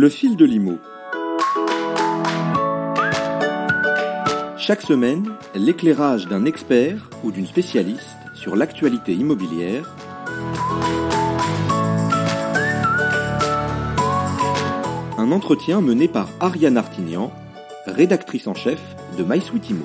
Le fil de l'IMO. Chaque semaine, l'éclairage d'un expert ou d'une spécialiste sur l'actualité immobilière. Un entretien mené par Ariane Artignan, rédactrice en chef de MySuite Imo.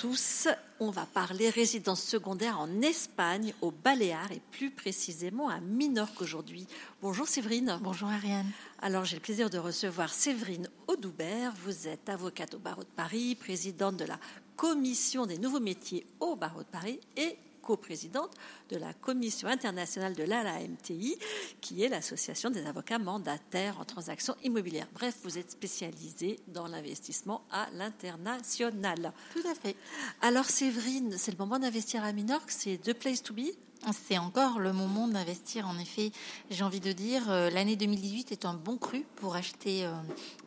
Tous. On va parler résidence secondaire en Espagne, au Baléares et plus précisément à Minorque aujourd'hui. Bonjour Séverine. Bonjour Ariane. Alors j'ai le plaisir de recevoir Séverine Audoubert. Vous êtes avocate au barreau de Paris, présidente de la commission des nouveaux métiers au barreau de Paris et coprésidente de la Commission internationale de l'ALAMTI, qui est l'association des avocats mandataires en transactions immobilières. Bref, vous êtes spécialisée dans l'investissement à l'international. Tout à fait. Alors Séverine, c'est le moment d'investir à Minorque, c'est The Place to Be? C'est encore le moment d'investir. En effet, j'ai envie de dire, euh, l'année 2018 est un bon cru pour acheter euh,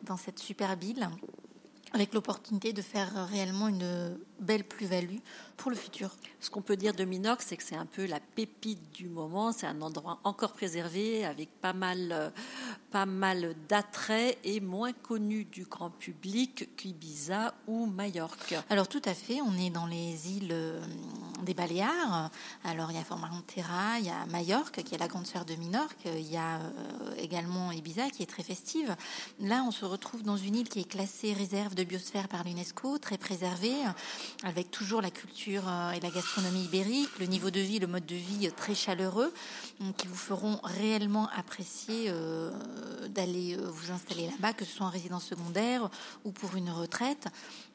dans cette super ville, avec l'opportunité de faire réellement une belle plus-value pour le futur. Ce qu'on peut dire de Minorque, c'est que c'est un peu la pépite du moment. C'est un endroit encore préservé avec pas mal, euh, pas mal d'attraits et moins connu du grand public qu'Ibiza ou Majorque. Alors tout à fait, on est dans les îles euh, des Baléares. Alors il y a Formentera, il y a Majorque qui est la grande sœur de Minorque, il y a euh, également Ibiza qui est très festive. Là, on se retrouve dans une île qui est classée réserve de biosphère par l'UNESCO, très préservée, avec toujours la culture euh, et la gastronomie ibérique, le niveau de vie, le mode de vie très chaleureux, qui vous feront réellement apprécier euh, d'aller euh, vous installer là-bas, que ce soit en résidence secondaire ou pour une retraite.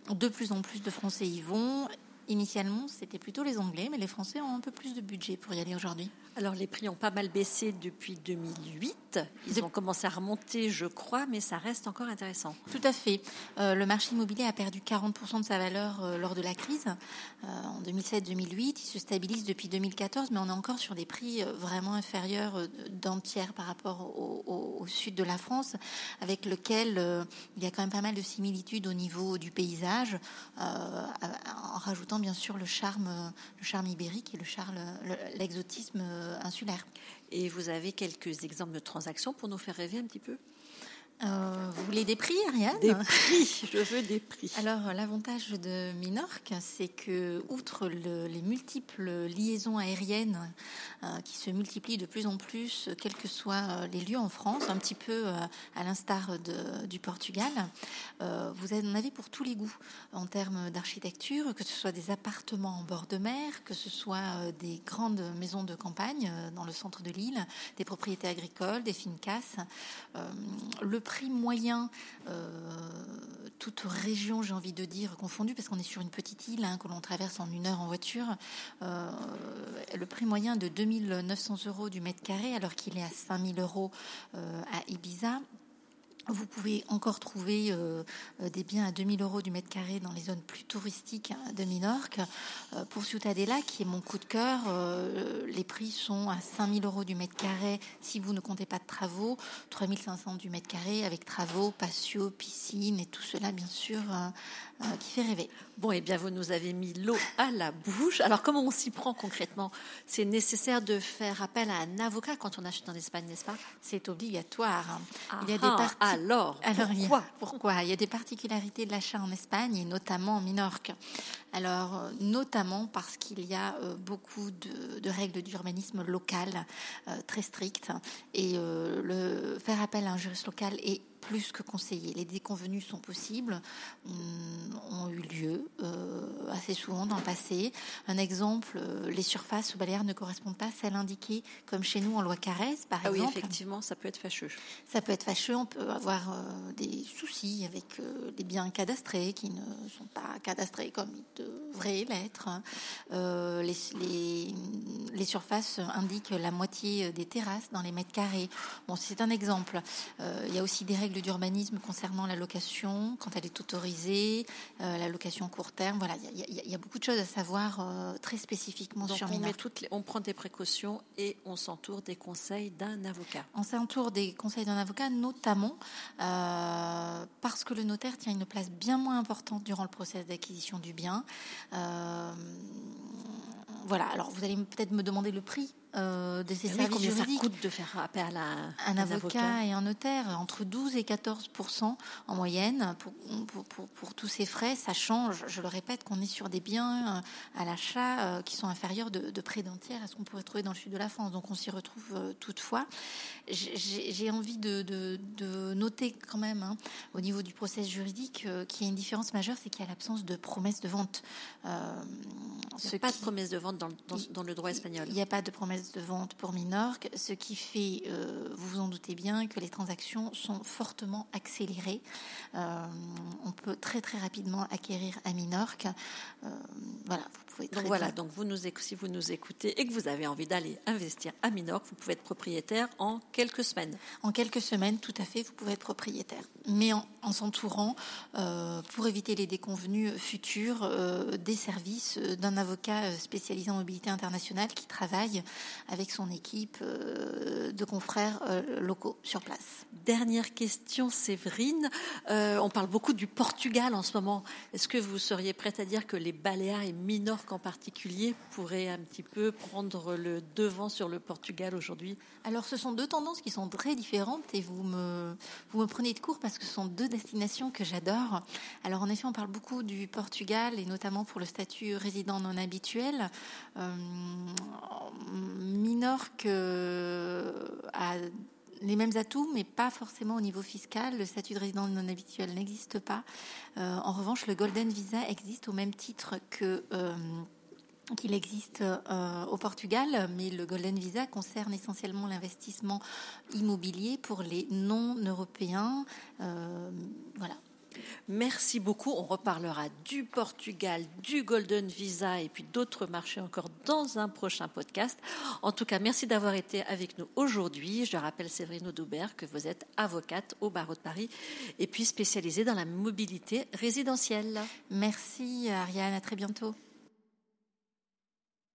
De plus en plus de Français y vont Initialement, c'était plutôt les Anglais, mais les Français ont un peu plus de budget pour y aller aujourd'hui. Alors, les prix ont pas mal baissé depuis 2008. Ils ont commencé à remonter, je crois, mais ça reste encore intéressant. Tout à fait. Euh, le marché immobilier a perdu 40% de sa valeur euh, lors de la crise euh, en 2007-2008. Il se stabilise depuis 2014, mais on est encore sur des prix vraiment inférieurs d'un tiers par rapport au, au, sud de la France, avec lequel il y a quand même pas mal de similitudes au niveau du paysage, rajoutant bien sûr le charme, le charme ibérique et le charme, l'exotisme insulaire. Et vous avez quelques exemples de transactions pour nous faire rêver un petit peu? Euh, vous voulez des prix, Ariane Des prix, je veux des prix. Alors, l'avantage de Minorque, c'est que, outre les multiples liaisons aériennes euh, qui se multiplient de plus en plus, quels que soient euh, les lieux en France, un petit peu à l'instar du Portugal, vous en avez pour tous les goûts en termes d'architecture, que ce soit des appartements en bord de mer, que ce soit des grandes maisons de campagne dans le centre de l'île, des propriétés agricoles, des fincas. le prix moyen, euh, toute région, j'ai envie de dire, confondue, parce qu'on est sur une petite île hein, que l'on traverse en une heure en voiture, euh, le prix moyen de 2900 euros du mètre carré, alors qu'il est à 5000 euros euh, à Ibiza. Vous pouvez encore trouver euh, euh, des biens à 2000 euros du mètre carré dans les zones plus touristiques de Minorque. Euh, pour Ciutadella, qui est mon coup de cœur, les prix sont à 5000 euros du mètre carré si vous ne comptez pas de travaux, 3500 du mètre carré avec travaux, patio, piscine et tout cela, bien sûr, qui fait rêver. Bon, et eh bien, vous nous avez mis l'eau à la bouche. Alors, comment on s'y prend concrètement? C'est nécessaire de faire appel à un avocat quand on achète en Espagne, n'est-ce pas? C'est obligatoire. il y a des parties. Alors, pourquoi Pourquoi? Il y a des particularités de l'achat en Espagne et notamment en Minorque. Alors, euh, notamment parce qu'il y a euh, beaucoup de, règles d'urbanisme local euh, très strictes et le faire appel à un juriste local est plus que conseillé. Les déconvenus sont possibles, ont eu lieu euh, assez souvent dans le passé. Un exemple, euh, les surfaces au Baléares ne correspondent pas à celles indiquées comme chez nous en loi Carrez, par ah exemple. Oui, effectivement, ça peut être fâcheux. Ça peut être fâcheux, on peut avoir euh, des soucis avec les biens cadastrés qui ne sont pas cadastrés comme ils devraient l'être. Les, les, les, surfaces indiquent la moitié des terrasses dans les mètres carrés. Bon, c'est un exemple. il y a aussi des règles d'urbanisme concernant la location, quand elle est autorisée, euh, la location court terme. Voilà, il y, a beaucoup de choses à savoir euh, très spécifiquement sur on, met toutes on prend des précautions et on s'entoure des conseils d'un avocat. On s'entoure des conseils d'un avocat, notamment euh, parce que le notaire tient une place bien moins importante durant le process d'acquisition du bien voilà, alors vous allez peut-être me demander le prix euh, de ces Et oui, services combien ça juridiques. coûte de faire appel à la- Un avocat, et un notaire, entre 12 et 14 en moyenne pour, pour, pour- pour tous ces frais. Ça change, je le répète, qu'on est sur des biens euh, à l'achat euh, qui sont inférieurs de, de près d'un tiers à ce qu'on pourrait trouver dans le sud de la France. Donc on s'y retrouve euh, toutefois. J'ai- envie de, de- de noter quand même, hein, au niveau du process juridique, qu'il y a une différence majeure, c'est qu'il y a l'absence de promesse de vente. Euh, Il n'y a pas qui- de promesse de vente dans- dans le droit espagnol. il n'y a pas de promesse de vente pour Minorque, ce qui fait, euh, vous vous en doutez bien, que les transactions sont fortement accélérées. Euh, on peut très très rapidement acquérir à Minorque. Euh, voilà, vous pouvez très Donc voilà, bien- donc vous nous, si vous nous écoutez et que vous avez envie d'aller investir à Minorque, vous pouvez être propriétaire en quelques semaines. En quelques semaines, tout à fait, vous pouvez être propriétaire. Mais en, en s'entourant, euh, pour éviter les déconvenus futurs, euh, des services euh, d'un avocat euh, spécialisé en mobilité internationale qui travaille avec son équipe euh, de confrères locaux sur place. Dernière question, Séverine. On parle beaucoup du Portugal en ce moment. Est-ce que vous seriez prête à dire que les Baléares et Minorque en particulier pourraient un petit peu prendre le devant sur le Portugal aujourd'hui? Alors, ce sont deux tendances qui sont très différentes et vous me, vous me prenez de court parce que ce sont deux destinations que j'adore. Alors, en effet, on parle beaucoup du Portugal et notamment pour le statut résident non habituel. Euh, Minorque euh, a les mêmes atouts, mais pas forcément au niveau fiscal. Le statut de résident non habituel n'existe pas. Euh, en revanche, le Golden Visa existe au même titre que euh, qu'il existe euh, au Portugal, mais le Golden Visa concerne essentiellement l'investissement immobilier pour les non-européens. Euh, voilà. Merci beaucoup. On reparlera du Portugal, du Golden Visa et puis d'autres marchés encore dans un prochain podcast. En tout cas, merci d'avoir été avec nous aujourd'hui. Je rappelle, Séverine Audoubert, que vous êtes avocate au barreau de Paris et puis spécialisée dans la mobilité résidentielle. Merci Ariane, à très bientôt.